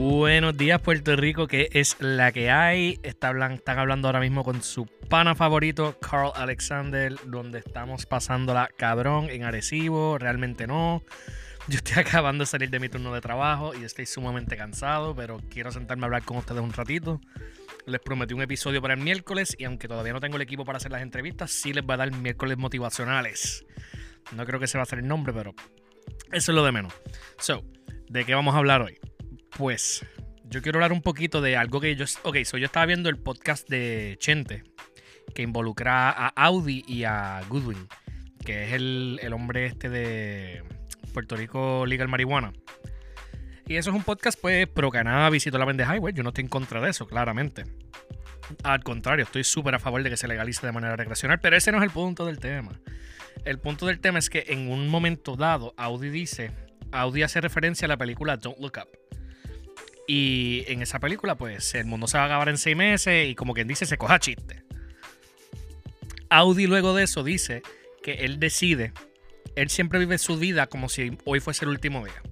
Buenos días, Puerto Rico, que es la que hay. están hablando ahora mismo con su pana favorito, Carl Alexander, donde estamos pasándola cabrón en Arecibo. Realmente no. Yo estoy acabando de salir de mi turno de trabajo y estoy sumamente cansado, pero quiero sentarme a hablar con ustedes un ratito. Les prometí un episodio para el miércoles y aunque todavía no tengo el equipo para hacer las entrevistas, sí les va a dar miércoles motivacionales. No creo que se va a hacer el nombre, pero eso es lo de menos. So, ¿de qué vamos a hablar hoy? Pues yo quiero hablar un poquito de algo que yo... Ok, so yo estaba viendo el podcast de Chente, que involucra a Audi y a Goodwin, que es el, hombre este de Puerto Rico Legal Marihuana. Y eso es un podcast, pues, pro Canadá visitó la Vende Highway. Yo no estoy en contra de eso, claramente. Al contrario, estoy súper a favor de que se legalice de manera recreacional, pero ese no es el punto del tema. El punto del tema es que en un momento dado, Audi dice, Audi hace referencia a la película Don't Look Up. Y en esa película, pues el mundo se va a acabar en seis meses y como quien dice, se coja chiste. Audi luego de eso dice que él decide, él siempre vive su vida como si hoy fuese el último día.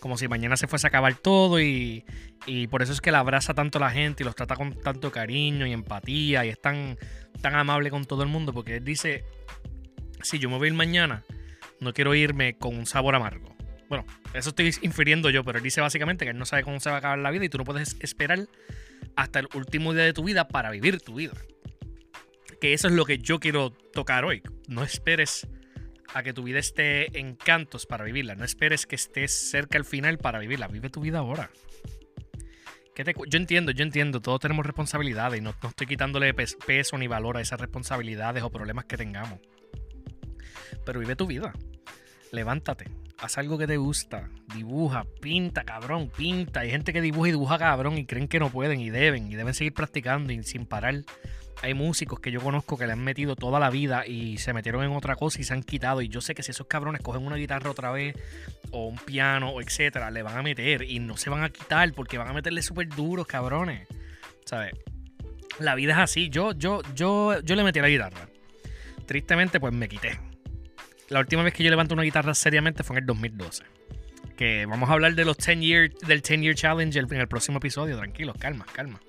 Como si mañana se fuese a acabar todo y, y por eso es que le abraza tanto a la gente y los trata con tanto cariño y empatía y es tan, tan amable con todo el mundo porque él dice, si yo me voy a ir mañana, no quiero irme con un sabor amargo. Bueno, eso estoy infiriendo yo, pero él dice básicamente que él no sabe cómo se va a acabar la vida y tú no puedes esperar hasta el último día de tu vida para vivir tu vida. Que eso es lo que yo quiero tocar hoy. No esperes a que tu vida esté en cantos para vivirla. No esperes que estés cerca al final para vivirla. Vive tu vida ahora. yo entiendo, yo entiendo, todos tenemos responsabilidades y no, estoy quitándole peso ni valor a esas responsabilidades o problemas que tengamos. Pero vive tu vida. Levántate, haz algo que te gusta, dibuja, pinta, cabrón, pinta. Hay gente que dibuja y dibuja, cabrón, y creen que no pueden y deben, y deben seguir practicando y sin parar. Hay músicos que yo conozco que le han metido toda la vida y se metieron en otra cosa y se han quitado. Y yo sé que si esos cabrones cogen una guitarra otra vez, o un piano, o etcétera, le van a meter y no se van a quitar porque van a meterle súper duros, cabrones. ¿Sabes? La vida es así. Yo, yo, yo, yo le metí la guitarra. Tristemente, pues me quité la última vez que yo levanto una guitarra seriamente fue en el 2012. Que vamos a hablar de los 10 year, del 10 Year Challenge en el próximo episodio. Tranquilos, calma, calma.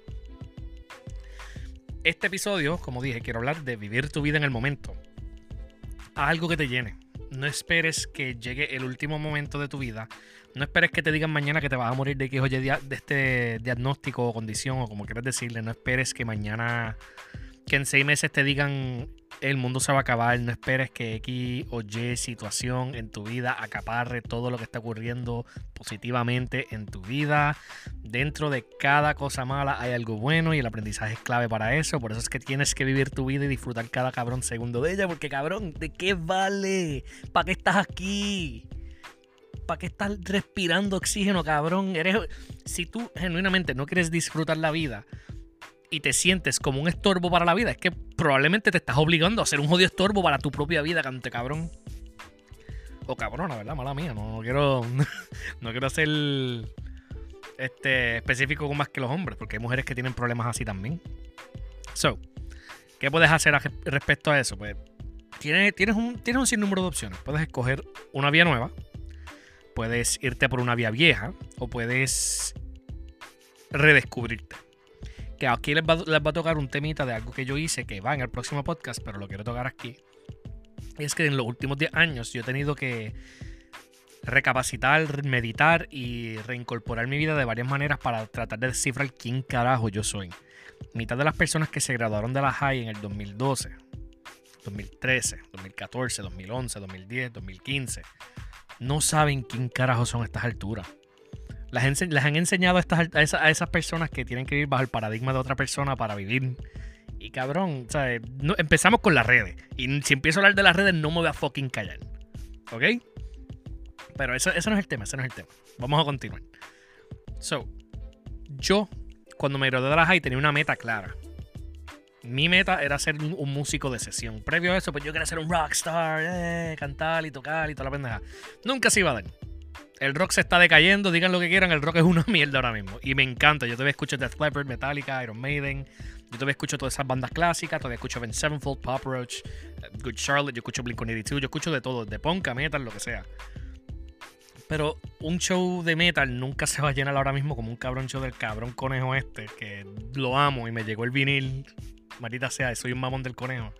Este episodio, como dije, quiero hablar de vivir tu vida en el momento. algo que te llene. No esperes que llegue el último momento de tu vida. No esperes que te digan mañana que te vas a morir de que oye de este diagnóstico o condición o como quieras decirle. No esperes que mañana, que en seis meses te digan el mundo se va a acabar. No esperes que X o Y situación en tu vida acaparre todo lo que está ocurriendo positivamente en tu vida. Dentro de cada cosa mala hay algo bueno y el aprendizaje es clave para eso. Por eso es que tienes que vivir tu vida y disfrutar cada cabrón segundo de ella. Porque cabrón, ¿de qué vale? ¿Para qué estás aquí? ¿Para qué estás respirando oxígeno, cabrón? Eres... Si tú genuinamente no quieres disfrutar la vida, y te sientes como un estorbo para la vida, es que probablemente te estás obligando a ser un jodido estorbo para tu propia vida, cante cabrón. O cabrona, ¿verdad? Mala mía. No, quiero. no quiero ser este, específico con más que los hombres, porque hay mujeres que tienen problemas así también. So, ¿qué puedes hacer respecto a eso? Pues tienes, tienes, un, tienes un sinnúmero de opciones. Puedes escoger una vía nueva, puedes irte por una vía vieja, o puedes redescubrirte que aquí les va, a tocar un temita de algo que yo hice que va en el próximo podcast, pero lo quiero tocar aquí. Es que en los últimos 10 años yo he tenido que recapacitar, meditar y reincorporar mi vida de varias maneras para tratar de descifrar quién carajo yo soy. Mitad de las personas que se graduaron de la high en el 2012, 2013, 2014, 2011, 2010, 2015, no saben quién carajo son a estas alturas. Las, han enseñado a, estas, a, esas, personas que tienen que vivir bajo el paradigma de otra persona para vivir. Y cabrón, ¿sabes? No, empezamos con las redes. Y si empiezo a hablar de las redes, no me voy a fucking callar. ¿Ok? Pero eso, eso no es el tema, ese no es el tema. Vamos a continuar. So, yo, cuando me gradué de la high, tenía una meta clara. Mi meta era ser un, músico de sesión. Previo a eso, pues yo quería ser un rockstar, eh, cantar y tocar y toda la pendeja. Nunca se iba a dar el rock se está decayendo, digan lo que quieran, el rock es una mierda ahora mismo. Y me encanta, yo todavía escucho Death Leppard, Metallica, Iron Maiden, yo todavía escucho todas esas bandas clásicas, todavía escucho Ben Sevenfold, Pop Roach, Good Charlotte, yo escucho Blink-182, yo escucho de todo, de punk, metal, lo que sea. Pero un show de metal nunca se va a llenar ahora mismo como un cabrón show del cabrón conejo este, que lo amo y me llegó el vinil. Marita sea, soy un mamón del conejo.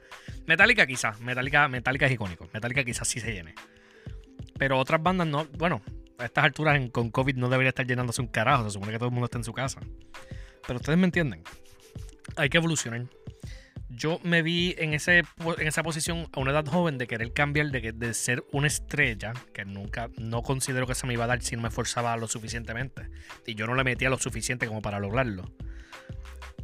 Metallica quizás, Metallica, Metallica es icónico. Metallica quizás sí se llene. Pero otras bandas no, bueno, a estas alturas con COVID no debería estar llenándose un carajo. Se supone que todo el mundo está en su casa. Pero ustedes me entienden. Hay que evolucionar. Yo me vi en, ese, en esa posición a una edad joven de querer cambiar, de, de ser una estrella, que nunca, no considero que se me iba a dar si no me esforzaba lo suficientemente. Y yo no le metía lo suficiente como para lograrlo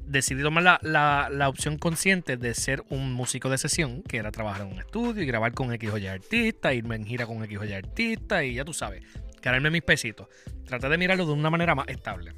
decidí tomar la, opción consciente de ser un músico de sesión, que era trabajar en un estudio y grabar con X o Y artista, irme en gira con X o Y artista y ya tú sabes, ganarme mis pesitos. Traté de mirarlo de una manera más estable.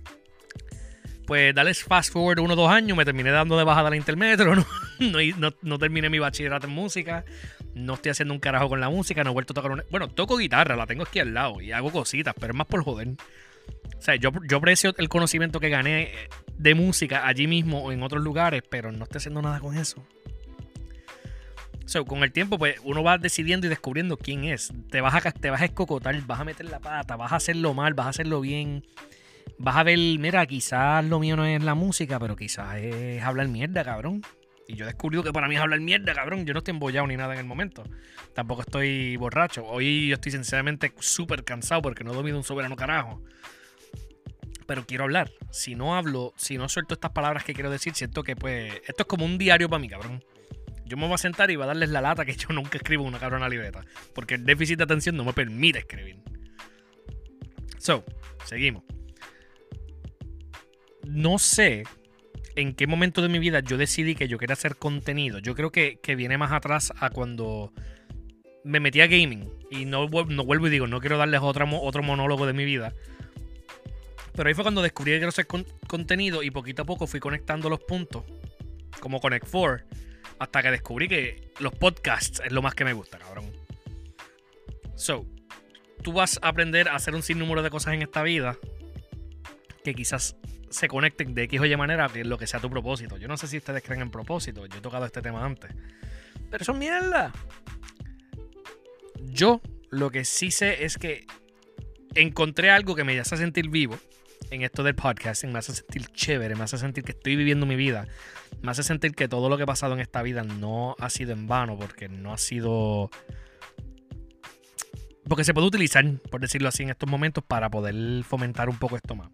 Pues dale fast forward uno o dos años, me terminé dando de bajada la intermetro, no, no, no, terminé mi bachillerato en música, no estoy haciendo un carajo con la música, no he vuelto a tocar una... Bueno, toco guitarra, la tengo aquí al lado y hago cositas, pero es más por joder. O sea, yo, yo aprecio el conocimiento que gané de música allí mismo o en otros lugares, pero no estoy haciendo nada con eso. Con el tiempo, pues uno va decidiendo y descubriendo quién es. Te vas, a, te vas escocotar, vas a meter la pata, vas a hacerlo mal, vas a hacerlo bien. Vas a ver, mira, quizás lo mío no es la música, pero quizás es hablar mierda, cabrón. Y yo descubrí que para mí es hablar mierda, cabrón. Yo no estoy embollado ni nada en el momento. Tampoco estoy borracho. Hoy yo estoy sinceramente súper cansado porque no he dormido un soberano carajo pero quiero hablar. Si no hablo, si no suelto estas palabras que quiero decir, siento que pues esto es como un diario para mí, cabrón. Yo me voy a sentar y voy a darles la lata que yo nunca escribo una cabrona libreta, porque el déficit de atención no me permite escribir. So, seguimos. No sé en qué momento de mi vida yo decidí que yo quería hacer contenido. Yo creo que, viene más atrás a cuando me metí a gaming. Y no, no vuelvo y digo, no quiero darles otro, otro monólogo de mi vida. Pero ahí fue cuando descubrí que quiero hacer contenido y poquito a poco fui conectando los puntos, como Connect 4, hasta que descubrí que los podcasts es lo más que me gusta, cabrón. So, tú vas a aprender a hacer un sinnúmero de cosas en esta vida que quizás se conecten de X o Y manera que lo que sea tu propósito. Yo no sé si ustedes creen en propósito, yo he tocado este tema antes. Pero es mierda. Yo lo que sí sé es que encontré algo que me hace sentir vivo en esto del podcasting me hace sentir chévere, me hace sentir que estoy viviendo mi vida, me hace sentir que todo lo que ha pasado en esta vida no ha sido en vano, porque no ha sido... Porque se puede utilizar, por decirlo así, en estos momentos para poder fomentar un poco esto más.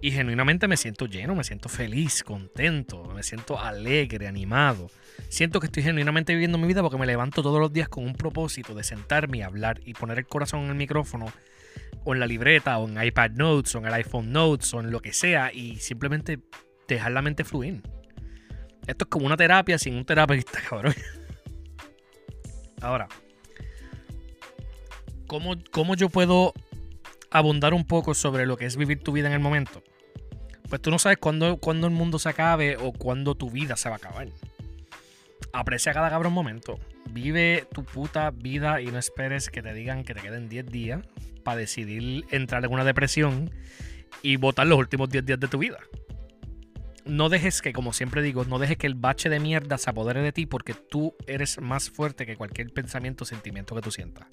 Y genuinamente me siento lleno, me siento feliz, contento, me siento alegre, animado. Siento que estoy genuinamente viviendo mi vida porque me levanto todos los días con un propósito de sentarme y hablar y poner el corazón en el micrófono o en la libreta, o en iPad Notes, o en el iPhone Notes, o en lo que sea, y simplemente dejar la mente fluir. Esto es como una terapia sin un terapeuta, cabrón. Ahora, ¿cómo, ¿cómo yo puedo abundar un poco sobre lo que es vivir tu vida en el momento? Pues tú no sabes cuándo, cuándo el mundo se acabe o cuándo tu vida se va a acabar. Aprecia cada cabrón momento. Vive tu puta vida y no esperes que te digan que te queden 10 días para decidir entrar en una depresión y votar los últimos 10 días de tu vida. No dejes que, como siempre digo, no dejes que el bache de mierda se apodere de ti porque tú eres más fuerte que cualquier pensamiento o sentimiento que tú sientas.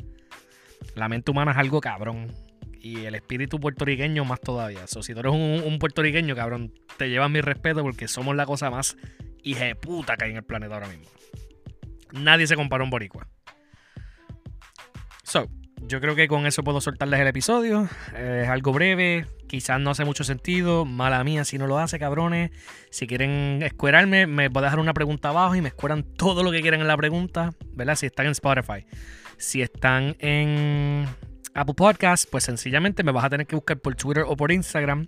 La mente humana es algo cabrón. Y el espíritu puertorriqueño más todavía. O si tú eres un, puertorriqueño, cabrón, te llevas mi respeto porque somos la cosa más puta que hay en el planeta ahora mismo. Nadie se compara a un boricua. So, yo creo que con eso puedo soltarles el episodio. es algo breve, quizás no hace mucho sentido. Mala mía si no lo hace, cabrones. Si quieren escuerarme, me voy a dejar una pregunta abajo y me escueran todo lo que quieran en la pregunta, ¿verdad? Si están en Spotify. Si están en Apple Podcast, pues sencillamente me vas a tener que buscar por Twitter o por Instagram.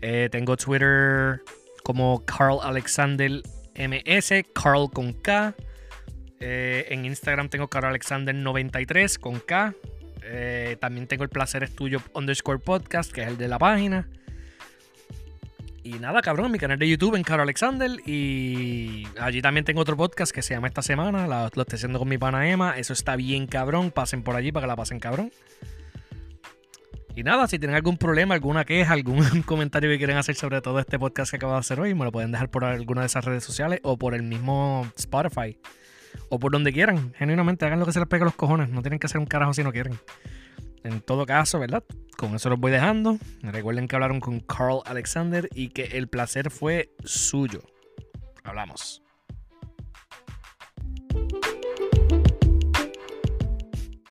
Eh, tengo Twitter como Carl Alexander MS, Carl con K. Eh, en Instagram tengo Carl Alexander 93 con K. Eh, también tengo el placer estudio underscore podcast, que es el de la página. Y nada, cabrón, mi canal de YouTube en Caro Alexander. Y allí también tengo otro podcast que se llama Esta Semana. Lo, estoy haciendo con mi pana Emma. Eso está bien cabrón. Pasen por allí para que la pasen cabrón. Y nada, si tienen algún problema, alguna queja, algún comentario que quieren hacer sobre todo este podcast que acabo de hacer hoy, me lo pueden dejar por alguna de esas redes sociales o por el mismo Spotify o por donde quieran. Genuinamente, hagan lo que se les pegue a los cojones. No tienen que hacer un carajo si no quieren. en todo caso, ¿verdad? Con eso los voy dejando. Recuerden que hablaron con Carl Alexander y que el placer fue suyo. Hablamos.